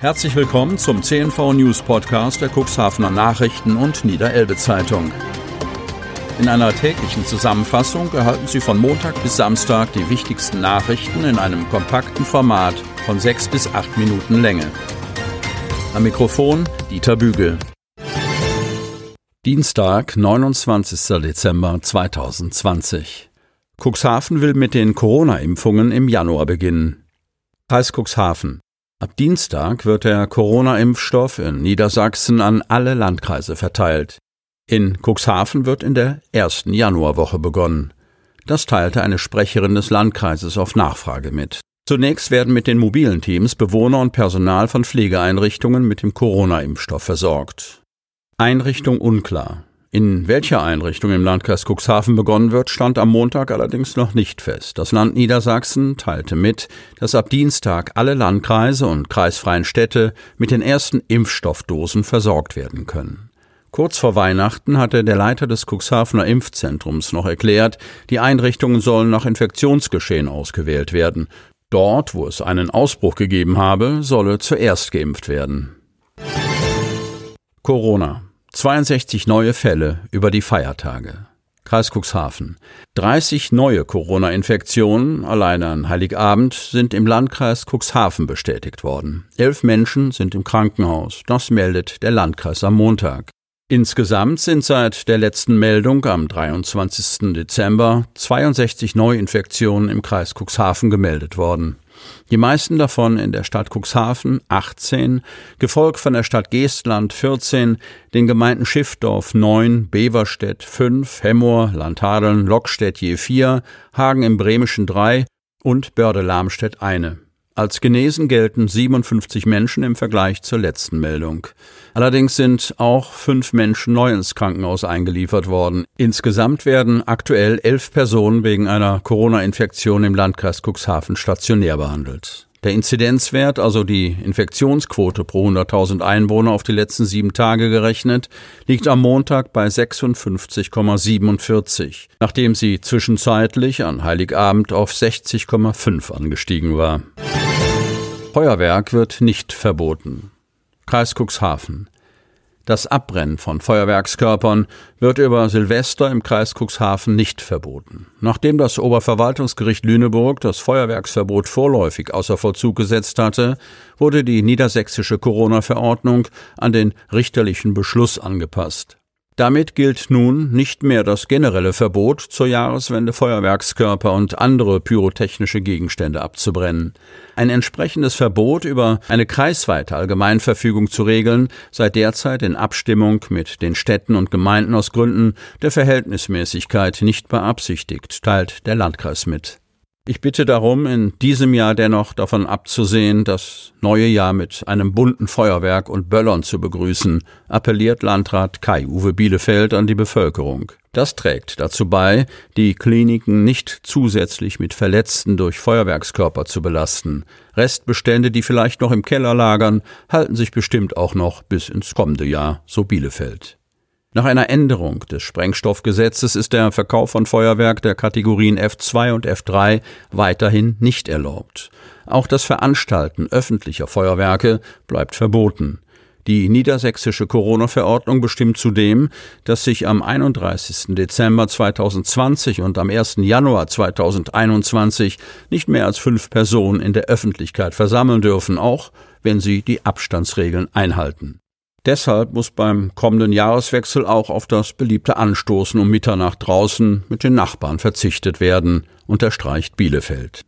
Herzlich willkommen zum CNV News Podcast der Cuxhavener Nachrichten und Niederelbe Zeitung. In einer täglichen Zusammenfassung erhalten Sie von Montag bis Samstag die wichtigsten Nachrichten in einem kompakten Format von sechs bis acht Minuten Länge. Am Mikrofon Dieter Bügel. Dienstag, 29. Dezember 2020. Cuxhaven will mit den Corona-Impfungen im Januar beginnen. Kreis Cuxhaven. Ab Dienstag wird der Corona-Impfstoff in Niedersachsen an alle Landkreise verteilt. In Cuxhaven wird in der ersten Januarwoche begonnen. Das teilte eine Sprecherin des Landkreises auf Nachfrage mit. Zunächst werden mit den mobilen Teams Bewohner und Personal von Pflegeeinrichtungen mit dem Corona-Impfstoff versorgt. Einrichtung unklar. In welcher Einrichtung im Landkreis Cuxhaven begonnen wird, stand am Montag allerdings noch nicht fest. Das Land Niedersachsen teilte mit, dass ab Dienstag alle Landkreise und kreisfreien Städte mit den ersten Impfstoffdosen versorgt werden können. Kurz vor Weihnachten hatte der Leiter des Cuxhavener Impfzentrums noch erklärt, die Einrichtungen sollen nach Infektionsgeschehen ausgewählt werden. Dort, wo es einen Ausbruch gegeben habe, solle zuerst geimpft werden. Corona 62 neue Fälle über die Feiertage. Kreis Cuxhaven. 30 neue Corona-Infektionen alleine an Heiligabend sind im Landkreis Cuxhaven bestätigt worden. Elf Menschen sind im Krankenhaus. Das meldet der Landkreis am Montag. Insgesamt sind seit der letzten Meldung am 23. Dezember 62 Neuinfektionen im Kreis Cuxhaven gemeldet worden. Die meisten davon in der Stadt Cuxhaven 18, gefolgt von der Stadt Geestland 14, den Gemeinden Schiffdorf 9, Beverstedt 5, Hemmoor, Landhadeln, Lockstedt je 4, Hagen im Bremischen 3 und Börde-Lamstedt eine. Als genesen gelten 57 Menschen im Vergleich zur letzten Meldung. Allerdings sind auch fünf Menschen neu ins Krankenhaus eingeliefert worden. Insgesamt werden aktuell elf Personen wegen einer Corona-Infektion im Landkreis Cuxhaven stationär behandelt. Der Inzidenzwert, also die Infektionsquote pro 100.000 Einwohner auf die letzten sieben Tage gerechnet, liegt am Montag bei 56,47, nachdem sie zwischenzeitlich an Heiligabend auf 60,5 angestiegen war. Feuerwerk wird nicht verboten. Kreis Cuxhaven. Das Abbrennen von Feuerwerkskörpern wird über Silvester im Kreis Cuxhaven nicht verboten. Nachdem das Oberverwaltungsgericht Lüneburg das Feuerwerksverbot vorläufig außer Vollzug gesetzt hatte, wurde die niedersächsische Corona-Verordnung an den richterlichen Beschluss angepasst. Damit gilt nun nicht mehr das generelle Verbot, zur Jahreswende Feuerwerkskörper und andere pyrotechnische Gegenstände abzubrennen. Ein entsprechendes Verbot über eine kreisweite Allgemeinverfügung zu regeln sei derzeit in Abstimmung mit den Städten und Gemeinden aus Gründen der Verhältnismäßigkeit nicht beabsichtigt, teilt der Landkreis mit. Ich bitte darum, in diesem Jahr dennoch davon abzusehen, das neue Jahr mit einem bunten Feuerwerk und Böllern zu begrüßen, appelliert Landrat Kai-Uwe Bielefeld an die Bevölkerung. Das trägt dazu bei, die Kliniken nicht zusätzlich mit Verletzten durch Feuerwerkskörper zu belasten. Restbestände, die vielleicht noch im Keller lagern, halten sich bestimmt auch noch bis ins kommende Jahr, so Bielefeld. Nach einer Änderung des Sprengstoffgesetzes ist der Verkauf von Feuerwerk der Kategorien F2 und F3 weiterhin nicht erlaubt. Auch das Veranstalten öffentlicher Feuerwerke bleibt verboten. Die niedersächsische Corona-Verordnung bestimmt zudem, dass sich am 31. Dezember 2020 und am 1. Januar 2021 nicht mehr als fünf Personen in der Öffentlichkeit versammeln dürfen, auch wenn sie die Abstandsregeln einhalten. Deshalb muss beim kommenden Jahreswechsel auch auf das beliebte Anstoßen um Mitternacht draußen mit den Nachbarn verzichtet werden, unterstreicht Bielefeld.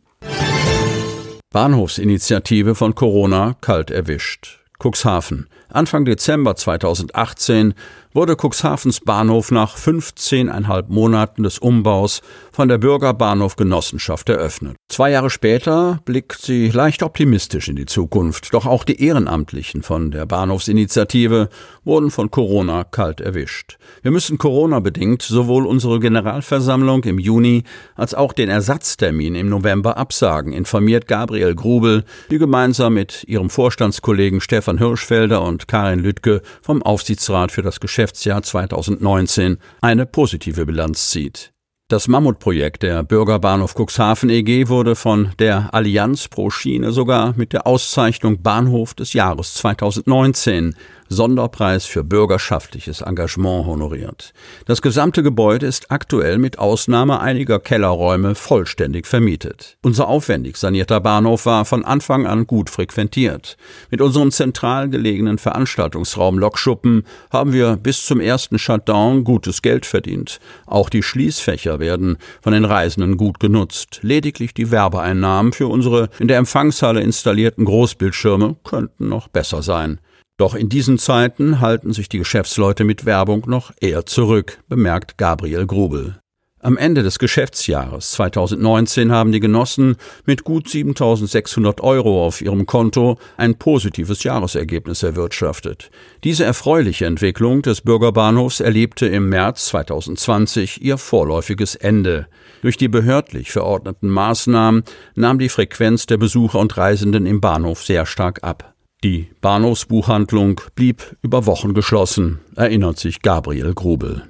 Bahnhofsinitiative von Corona kalt erwischt. Cuxhaven. Anfang Dezember 2018 wurde Cuxhavens Bahnhof nach 15,5 Monaten des Umbaus von der Bürgerbahnhof Genossenschaft eröffnet. Zwei Jahre später blickt sie leicht optimistisch in die Zukunft. Doch auch die Ehrenamtlichen von der Bahnhofsinitiative wurden von Corona kalt erwischt. Wir müssen Corona-bedingt sowohl unsere Generalversammlung im Juni als auch den Ersatztermin im November absagen, informiert Gabriel Grubel, die gemeinsam mit ihrem Vorstandskollegen Stefan Hirschfelder und Karin Lüttke vom Aufsichtsrat für das Geschäftsjahr 2019 eine positive Bilanz zieht. Das Mammutprojekt der Bürgerbahnhof Cuxhaven EG wurde von der Allianz pro Schiene sogar mit der Auszeichnung Bahnhof des Jahres 2019 Sonderpreis für bürgerschaftliches Engagement honoriert. Das gesamte Gebäude ist aktuell mit Ausnahme einiger Kellerräume vollständig vermietet. Unser aufwendig sanierter Bahnhof war von Anfang an gut frequentiert. Mit unserem zentral gelegenen Veranstaltungsraum Lokschuppen haben wir bis zum ersten Shutdown gutes Geld verdient. Auch die Schließfächer werden von den Reisenden gut genutzt. Lediglich die Werbeeinnahmen für unsere in der Empfangshalle installierten Großbildschirme könnten noch besser sein. Doch in diesen Zeiten halten sich die Geschäftsleute mit Werbung noch eher zurück, bemerkt Gabriel Grubel. Am Ende des Geschäftsjahres 2019 haben die Genossen mit gut 7600 Euro auf ihrem Konto ein positives Jahresergebnis erwirtschaftet. Diese erfreuliche Entwicklung des Bürgerbahnhofs erlebte im März 2020 ihr vorläufiges Ende. Durch die behördlich verordneten Maßnahmen nahm die Frequenz der Besucher und Reisenden im Bahnhof sehr stark ab. Die Bahnhofsbuchhandlung blieb über Wochen geschlossen, erinnert sich Gabriel Grubel.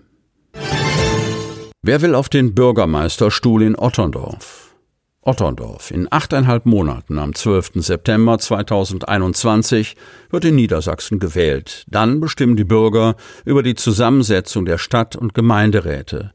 Wer will auf den Bürgermeisterstuhl in Otterndorf? Otterndorf. In achteinhalb Monaten am 12. September 2021 wird in Niedersachsen gewählt. Dann bestimmen die Bürger über die Zusammensetzung der Stadt- und Gemeinderäte.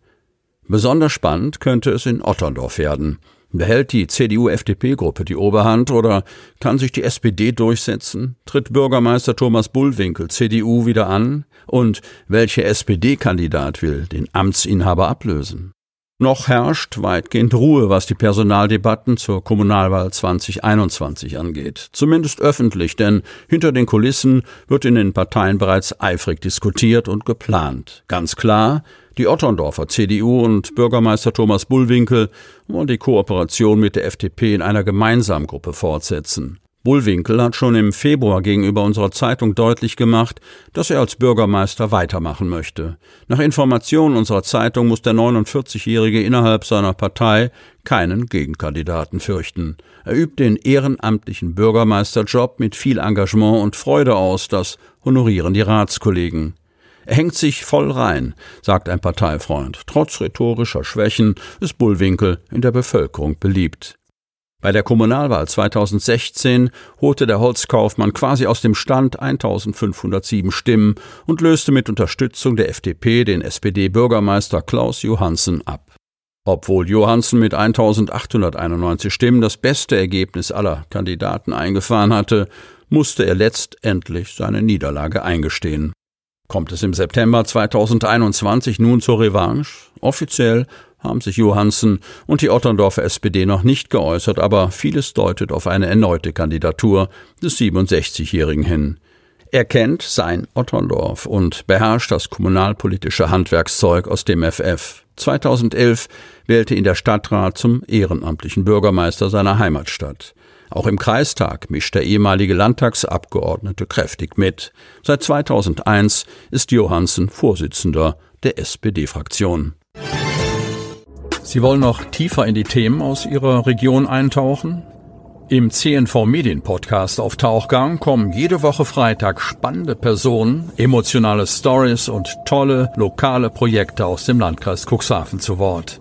Besonders spannend könnte es in Otterndorf werden. Behält die CDU-FDP-Gruppe die Oberhand oder kann sich die SPD durchsetzen? Tritt Bürgermeister Thomas Bullwinkel CDU wieder an? Und welcher SPD-Kandidat will den Amtsinhaber ablösen? Noch herrscht weitgehend Ruhe, was die Personaldebatten zur Kommunalwahl 2021 angeht. Zumindest öffentlich, denn hinter den Kulissen wird in den Parteien bereits eifrig diskutiert und geplant. Ganz klar, die Otterndorfer CDU und Bürgermeister Thomas Bullwinkel wollen die Kooperation mit der FDP in einer Gemeinsamgruppe fortsetzen. Bullwinkel hat schon im Februar gegenüber unserer Zeitung deutlich gemacht, dass er als Bürgermeister weitermachen möchte. Nach Informationen unserer Zeitung muss der 49-Jährige innerhalb seiner Partei keinen Gegenkandidaten fürchten. Er übt den ehrenamtlichen Bürgermeisterjob mit viel Engagement und Freude aus, das honorieren die Ratskollegen. Er hängt sich voll rein, sagt ein Parteifreund. Trotz rhetorischer Schwächen ist Bullwinkel in der Bevölkerung beliebt. Bei der Kommunalwahl 2016 holte der Holzkaufmann quasi aus dem Stand 1507 Stimmen und löste mit Unterstützung der FDP den SPD-Bürgermeister Klaus Johansen ab. Obwohl Johansen mit 1891 Stimmen das beste Ergebnis aller Kandidaten eingefahren hatte, musste er letztendlich seine Niederlage eingestehen. Kommt es im September 2021 nun zur Revanche? Offiziell haben sich Johansen und die Otterndorfer SPD noch nicht geäußert, aber vieles deutet auf eine erneute Kandidatur des 67-Jährigen hin. Er kennt sein Otterndorf und beherrscht das kommunalpolitische Handwerkszeug aus dem FF. 2011 wählte ihn der Stadtrat zum ehrenamtlichen Bürgermeister seiner Heimatstadt. Auch im Kreistag mischt der ehemalige Landtagsabgeordnete kräftig mit. Seit 2001 ist Johansen Vorsitzender der SPD-Fraktion. Sie wollen noch tiefer in die Themen aus Ihrer Region eintauchen? Im CNV Medien Podcast auf Tauchgang kommen jede Woche Freitag spannende Personen, emotionale Stories und tolle lokale Projekte aus dem Landkreis Cuxhaven zu Wort.